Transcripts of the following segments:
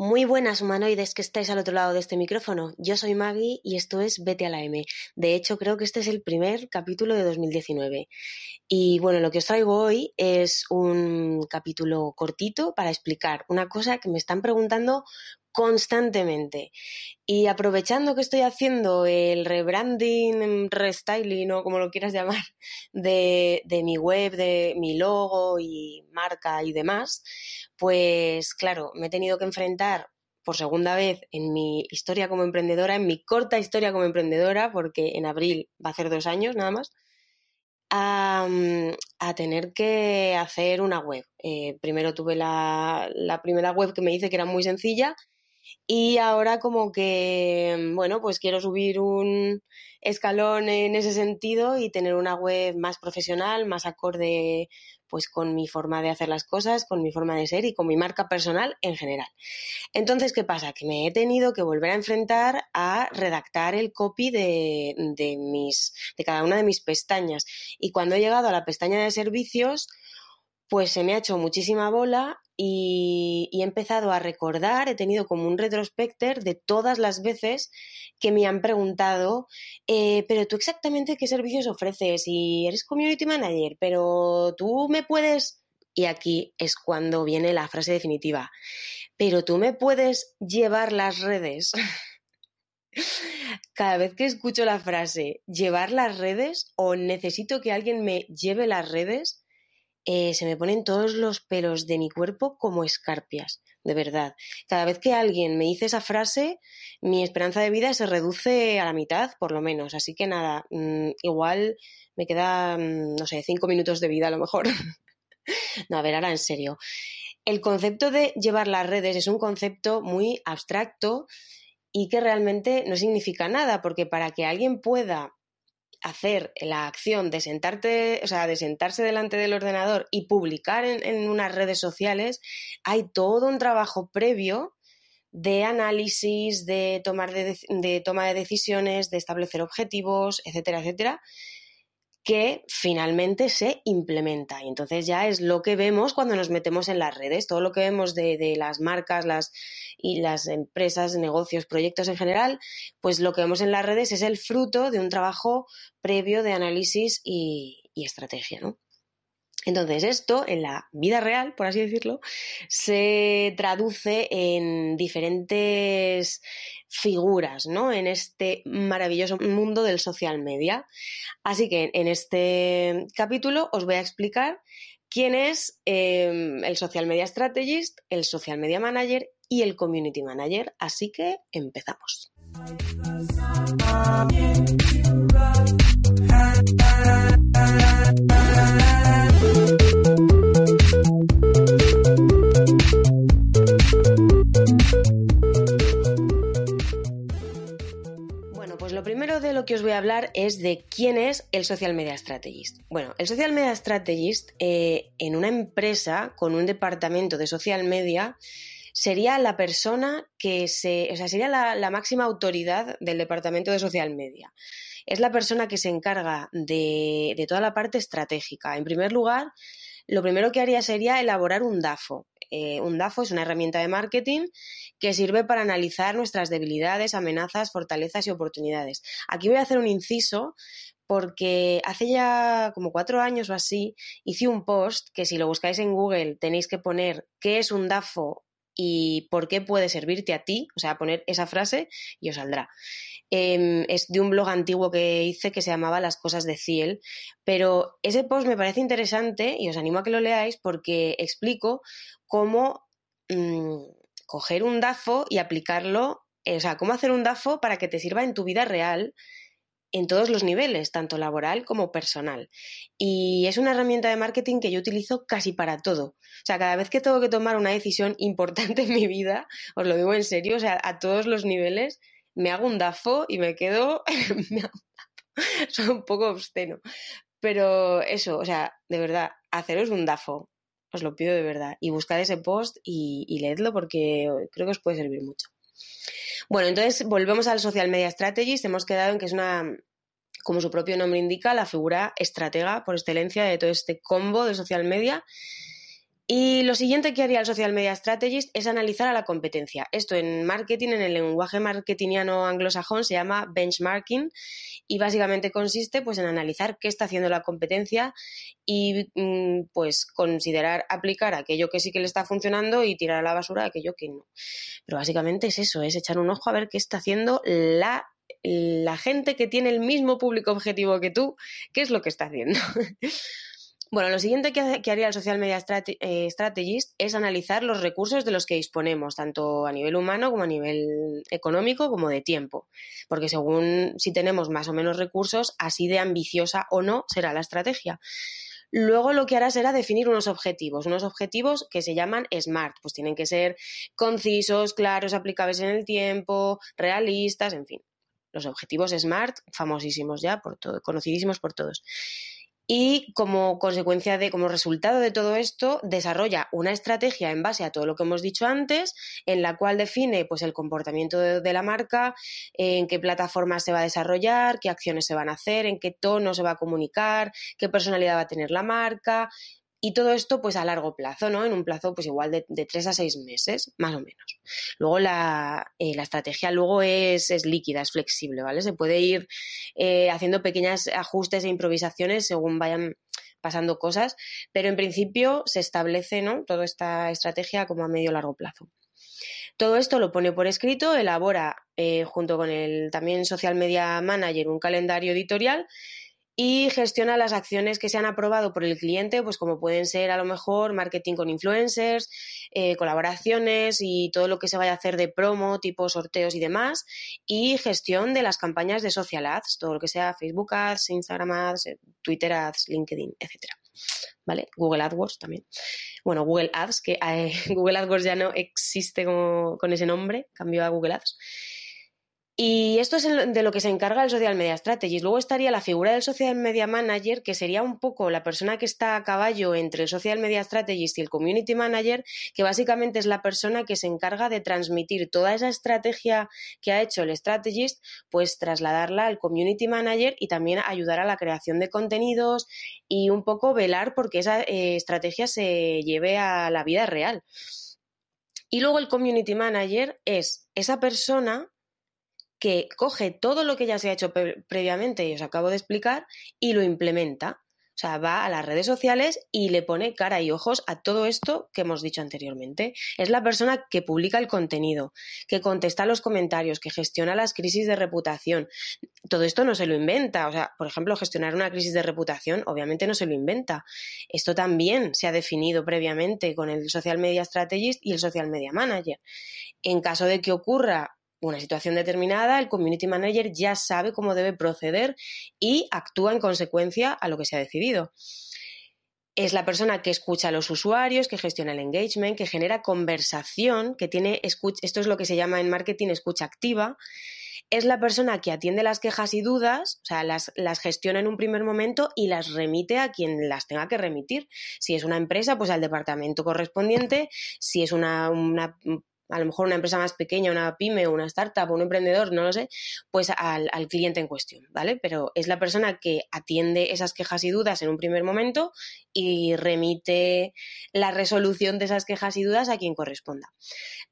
Muy buenas humanoides que estáis al otro lado de este micrófono. Yo soy Maggie y esto es Vete a la M. De hecho, creo que este es el primer capítulo de 2019. Y bueno, lo que os traigo hoy es un capítulo cortito para explicar una cosa que me están preguntando constantemente. Y aprovechando que estoy haciendo el rebranding, restyling o como lo quieras llamar, de, mi web, de mi logo y marca y demás, pues claro, me he tenido que enfrentar por segunda vez en mi historia como emprendedora, en mi corta historia como emprendedora, porque en abril va a ser dos años nada más, a, a, tener que hacer una web. Eh, primero tuve la, la, primera web que me hice que era muy sencilla y ahora como que, bueno, pues quiero subir un escalón en ese sentido y tener una web más profesional, más acorde pues con mi forma de hacer las cosas, con mi forma de ser y con mi marca personal en general. Entonces, ¿qué pasa? Que me he tenido que volver a enfrentar a redactar el copy de, de mis, de cada una de mis pestañas. Y cuando he llegado a la pestaña de servicios, pues se me ha hecho muchísima bola y, he empezado a recordar, he tenido como un retrospecter de todas las veces que me han preguntado, eh, pero tú exactamente qué servicios ofreces y eres community manager, pero tú me puedes... Y aquí es cuando viene la frase definitiva, pero tú me puedes llevar las redes. Cada vez que escucho la frase llevar las redes o necesito que alguien me lleve las redes, eh, se me ponen todos los pelos de mi cuerpo como escarpias, de verdad. Cada vez que alguien me dice esa frase, mi esperanza de vida se reduce a la mitad, por lo menos. Así que nada, mmm, igual me queda, mmm, no sé, cinco minutos de vida a lo mejor. no, a ver, ahora en serio. El concepto de llevar las redes es un concepto muy abstracto y que realmente no significa nada, porque para que alguien pueda hacer la acción de sentarte, o sea, de sentarse delante del ordenador y publicar en, unas redes sociales, hay todo un trabajo previo de análisis, de, tomar de toma de decisiones, de establecer objetivos, etcétera, etcétera, que finalmente se implementa. Y entonces ya es lo que vemos cuando nos metemos en las redes, todo lo que vemos de, de, las marcas las, y las empresas, negocios, proyectos en general, pues lo que vemos en las redes es el fruto de un trabajo previo de análisis y, y estrategia, ¿no? Entonces, esto en la vida real, por así decirlo, se traduce en diferentes figuras, ¿no? En este maravilloso mundo del social media. Así que en este capítulo os voy a explicar quién es eh, el social media strategist, el social media manager y el community manager. Así que empezamos. Voy a hablar es de quién es el Social Media Strategist. Bueno, el Social Media Strategist eh, en una empresa con un departamento de social media sería la persona que se, o sea, sería la, máxima autoridad del departamento de social media. Es la persona que se encarga de toda la parte estratégica. En primer lugar, lo primero que haría sería elaborar un DAFO. Eh, un DAFO es una herramienta de marketing que sirve para analizar nuestras debilidades, amenazas, fortalezas y oportunidades. Aquí voy a hacer un inciso porque hace ya como cuatro años o así hice un post que si lo buscáis en Google tenéis que poner qué es un DAFO y por qué puede servirte a ti, o sea, poner esa frase y os saldrá. Eh, es de un blog antiguo que hice que se llamaba Las cosas de Ciel, pero ese post me parece interesante y os animo a que lo leáis porque explico cómo mmm, coger un DAFO y aplicarlo, eh, o sea, cómo hacer un DAFO para que te sirva en tu vida real en todos los niveles, tanto laboral como personal. Y es una herramienta de marketing que yo utilizo casi para todo. O sea, cada vez que tengo que tomar una decisión importante en mi vida, os lo digo en serio, o sea, a todos los niveles, me hago un DAFO y me quedo... Soy un poco obsceno. Pero eso, o sea, de verdad, haceros un DAFO. Os lo pido de verdad. Y buscad ese post y, y leedlo porque creo que os puede servir mucho. Bueno, entonces volvemos al Social Media Strategist. Hemos quedado en que es una, como su propio nombre indica, la figura estratega por excelencia de todo este combo de social media. Y lo siguiente que haría el Social Media Strategist es analizar a la competencia. Esto en marketing, en el lenguaje marketingiano anglosajón, se llama benchmarking y básicamente consiste pues, en analizar qué está haciendo la competencia y mm, pues considerar aplicar aquello que sí que le está funcionando y tirar a la basura aquello que no. Pero básicamente es eso, es echar un ojo a ver qué está haciendo la la gente que tiene el mismo público objetivo que tú, qué es lo que está haciendo. Bueno, lo siguiente que, haría el Social Media eh, Strategist es analizar los recursos de los que disponemos, tanto a nivel humano como a nivel económico como de tiempo, porque según si tenemos más o menos recursos, así de ambiciosa o no será la estrategia. Luego lo que hará será definir unos objetivos, unos objetivos que se llaman SMART, pues tienen que ser concisos, claros, aplicables en el tiempo, realistas, en fin. Los objetivos SMART, famosísimos ya, por todo, conocidísimos por todos y como consecuencia de, como resultado de todo esto, desarrolla una estrategia en base a todo lo que hemos dicho antes, en la cual define pues el comportamiento de, la marca, en qué plataformas se va a desarrollar, qué acciones se van a hacer, en qué tono se va a comunicar, qué personalidad va a tener la marca, y todo esto, pues a largo plazo, ¿no? En un plazo, pues igual de, tres a seis meses, más o menos. Luego la, eh, la estrategia luego es, es, líquida, es flexible, ¿vale? Se puede ir eh, haciendo pequeños ajustes e improvisaciones según vayan pasando cosas, pero en principio se establece, ¿no? Toda esta estrategia como a medio largo plazo. Todo esto lo pone por escrito, elabora eh, junto con el también social media manager un calendario editorial y gestiona las acciones que se han aprobado por el cliente, pues como pueden ser a lo mejor marketing con influencers, eh, colaboraciones y todo lo que se vaya a hacer de promo, tipo sorteos y demás, y gestión de las campañas de social ads, todo lo que sea Facebook ads, Instagram ads, eh, Twitter ads, LinkedIn, etcétera. ¿Vale? Google AdWords también. Bueno, Google Ads, que eh, Google AdWords ya no existe con ese nombre, cambió a Google Ads. Y esto es de lo que se encarga el Social Media Strategist. Luego estaría la figura del Social Media Manager, que sería un poco la persona que está a caballo entre el Social Media Strategist y el Community Manager, que básicamente es la persona que se encarga de transmitir toda esa estrategia que ha hecho el Strategist, pues trasladarla al Community Manager y también ayudar a la creación de contenidos y un poco velar porque esa eh, estrategia se lleve a la vida real. Y luego el Community Manager es esa persona que coge todo lo que ya se ha hecho previamente y os acabo de explicar y lo implementa. O sea, va a las redes sociales y le pone cara y ojos a todo esto que hemos dicho anteriormente. Es la persona que publica el contenido, que contesta los comentarios, que gestiona las crisis de reputación. Todo esto no se lo inventa. O sea, por ejemplo, gestionar una crisis de reputación obviamente no se lo inventa. Esto también se ha definido previamente con el Social Media Strategist y el Social Media Manager. En caso de que ocurra una situación determinada, el community manager ya sabe cómo debe proceder y actúa en consecuencia a lo que se ha decidido. Es la persona que escucha a los usuarios, que gestiona el engagement, que genera conversación, que tiene esto es lo que se llama en marketing escucha activa. Es la persona que atiende las quejas y dudas, o sea, las, las gestiona en un primer momento y las remite a quien las tenga que remitir. Si es una empresa, pues al departamento correspondiente. Si es una, una a lo mejor una empresa más pequeña, una pyme una startup un emprendedor, no lo sé, pues al, cliente en cuestión, ¿vale? Pero es la persona que atiende esas quejas y dudas en un primer momento y remite la resolución de esas quejas y dudas a quien corresponda.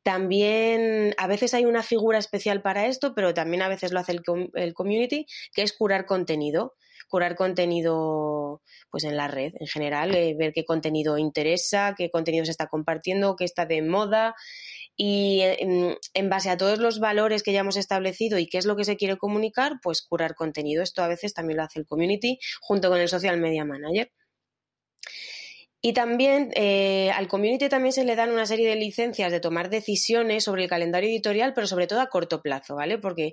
También a veces hay una figura especial para esto, pero también a veces lo hace el, community, que es curar contenido curar contenido pues en la red en general, eh, ver qué contenido interesa, qué contenido se está compartiendo, qué está de moda y en, base a todos los valores que ya hemos establecido y qué es lo que se quiere comunicar, pues curar contenido. Esto a veces también lo hace el community junto con el social media manager. Y también eh, al community también se le dan una serie de licencias de tomar decisiones sobre el calendario editorial, pero sobre todo a corto plazo, ¿vale? Porque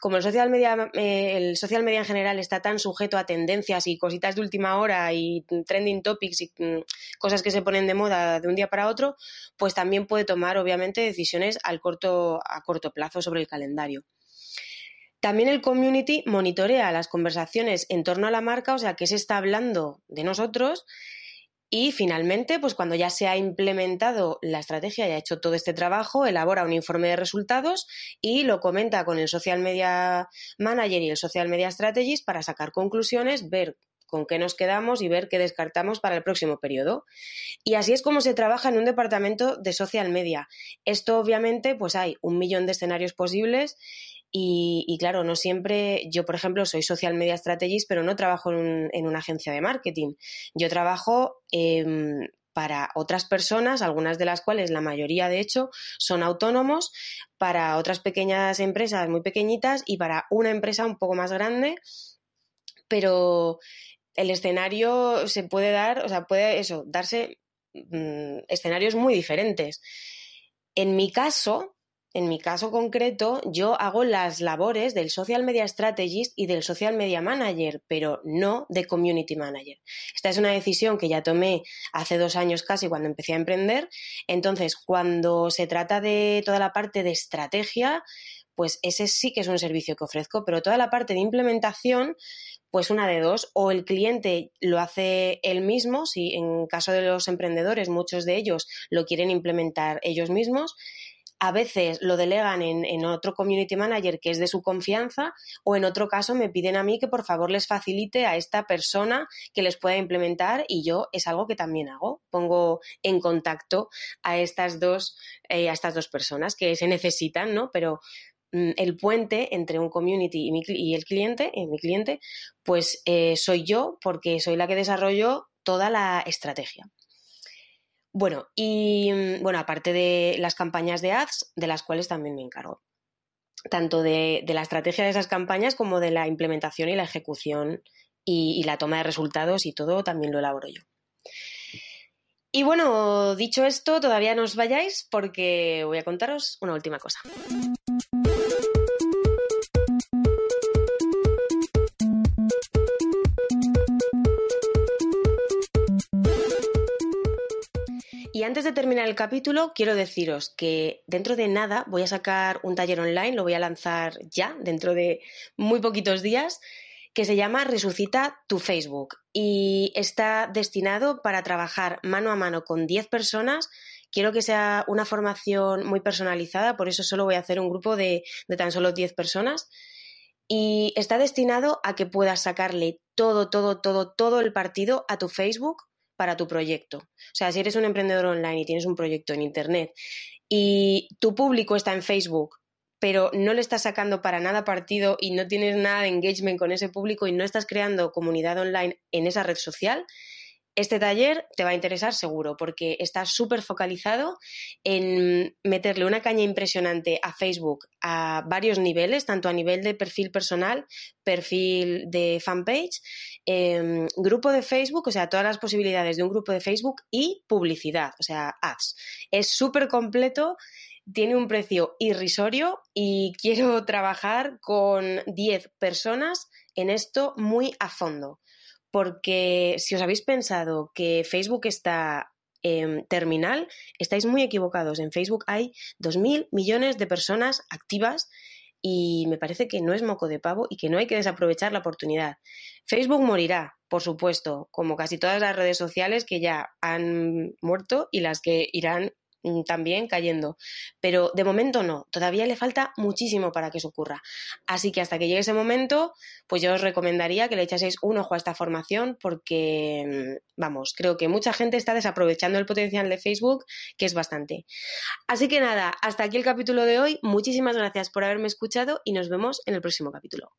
como el social media, eh, el social media en general está tan sujeto a tendencias y cositas de última hora y trending topics y mm, cosas que se ponen de moda de un día para otro, pues también puede tomar obviamente decisiones al corto, a corto plazo sobre el calendario. También el community monitorea las conversaciones en torno a la marca, o sea, que se está hablando de nosotros y finalmente, pues cuando ya se ha implementado la estrategia y ha hecho todo este trabajo, elabora un informe de resultados y lo comenta con el Social Media Manager y el Social Media Strategist para sacar conclusiones, ver con qué nos quedamos y ver qué descartamos para el próximo periodo. Y así es como se trabaja en un departamento de social media. Esto obviamente, pues hay un millón de escenarios posibles y, claro, no siempre, yo por ejemplo soy social media strategist, pero no trabajo en, una agencia de marketing. Yo trabajo em, para otras personas, algunas de las cuales, la mayoría de hecho, son autónomos, para otras pequeñas empresas muy pequeñitas y para una empresa un poco más grande, pero el escenario se puede dar, o sea, puede eso, darse mm, escenarios muy diferentes. En mi caso, en mi caso concreto, yo hago las labores del Social Media Strategist y del Social Media Manager, pero no de Community Manager. Esta es una decisión que ya tomé hace dos años casi cuando empecé a emprender. Entonces, cuando se trata de toda la parte de estrategia, pues ese sí que es un servicio que ofrezco, pero toda la parte de implementación, pues una de dos, o el cliente lo hace él mismo, si en caso de los emprendedores muchos de ellos lo quieren implementar ellos mismos, a veces lo delegan en, otro community manager que es de su confianza o en otro caso me piden a mí que por favor les facilite a esta persona que les pueda implementar y yo es algo que también hago. Pongo en contacto a estas dos, eh, a estas dos personas que se necesitan, ¿no? Pero el puente entre un community y, el cliente, y mi cliente, pues eh, soy yo porque soy la que desarrollo toda la estrategia. Bueno, y mm, bueno, aparte de las campañas de ads, de las cuales también me encargo. Tanto de, la estrategia de esas campañas como de la implementación y la ejecución y la toma de resultados y todo también lo elaboro yo. Y bueno, dicho esto, todavía no os vayáis porque voy a contaros una última cosa. Antes de terminar el capítulo, quiero deciros que dentro de nada voy a sacar un taller online, lo voy a lanzar ya, dentro de muy poquitos días, que se llama Resucita tu Facebook y está destinado para trabajar mano a mano con 10 personas. Quiero que sea una formación muy personalizada, por eso solo voy a hacer un grupo de, de tan solo 10 personas. Y está destinado a que puedas sacarle todo, todo, todo, todo el partido a tu Facebook para tu proyecto. O sea, si eres un emprendedor online y tienes un proyecto en Internet y tu público está en Facebook, pero no le estás sacando para nada partido y no tienes nada de engagement con ese público y no estás creando comunidad online en esa red social, este taller te va a interesar seguro porque está súper focalizado en meterle una caña impresionante a Facebook a varios niveles, tanto a nivel de perfil personal, perfil de fanpage, em, grupo de Facebook, o sea, todas las posibilidades de un grupo de Facebook y publicidad, o sea, ads. Es súper completo tiene un precio irrisorio y quiero trabajar con 10 personas en esto muy a fondo porque si os habéis pensado que Facebook está en terminal, estáis muy equivocados. En Facebook hay 2.000 millones de personas activas y me parece que no es moco de pavo y que no hay que desaprovechar la oportunidad. Facebook morirá, por supuesto, como casi todas las redes sociales que ya han muerto y las que irán también cayendo. Pero de momento no, todavía le falta muchísimo para que eso ocurra. Así que hasta que llegue ese momento, pues yo os recomendaría que le echaseis un ojo a esta formación porque, mm, vamos, creo que mucha gente está desaprovechando el potencial de Facebook, que es bastante. Así que nada, hasta aquí el capítulo de hoy. Muchísimas gracias por haberme escuchado y nos vemos en el próximo capítulo.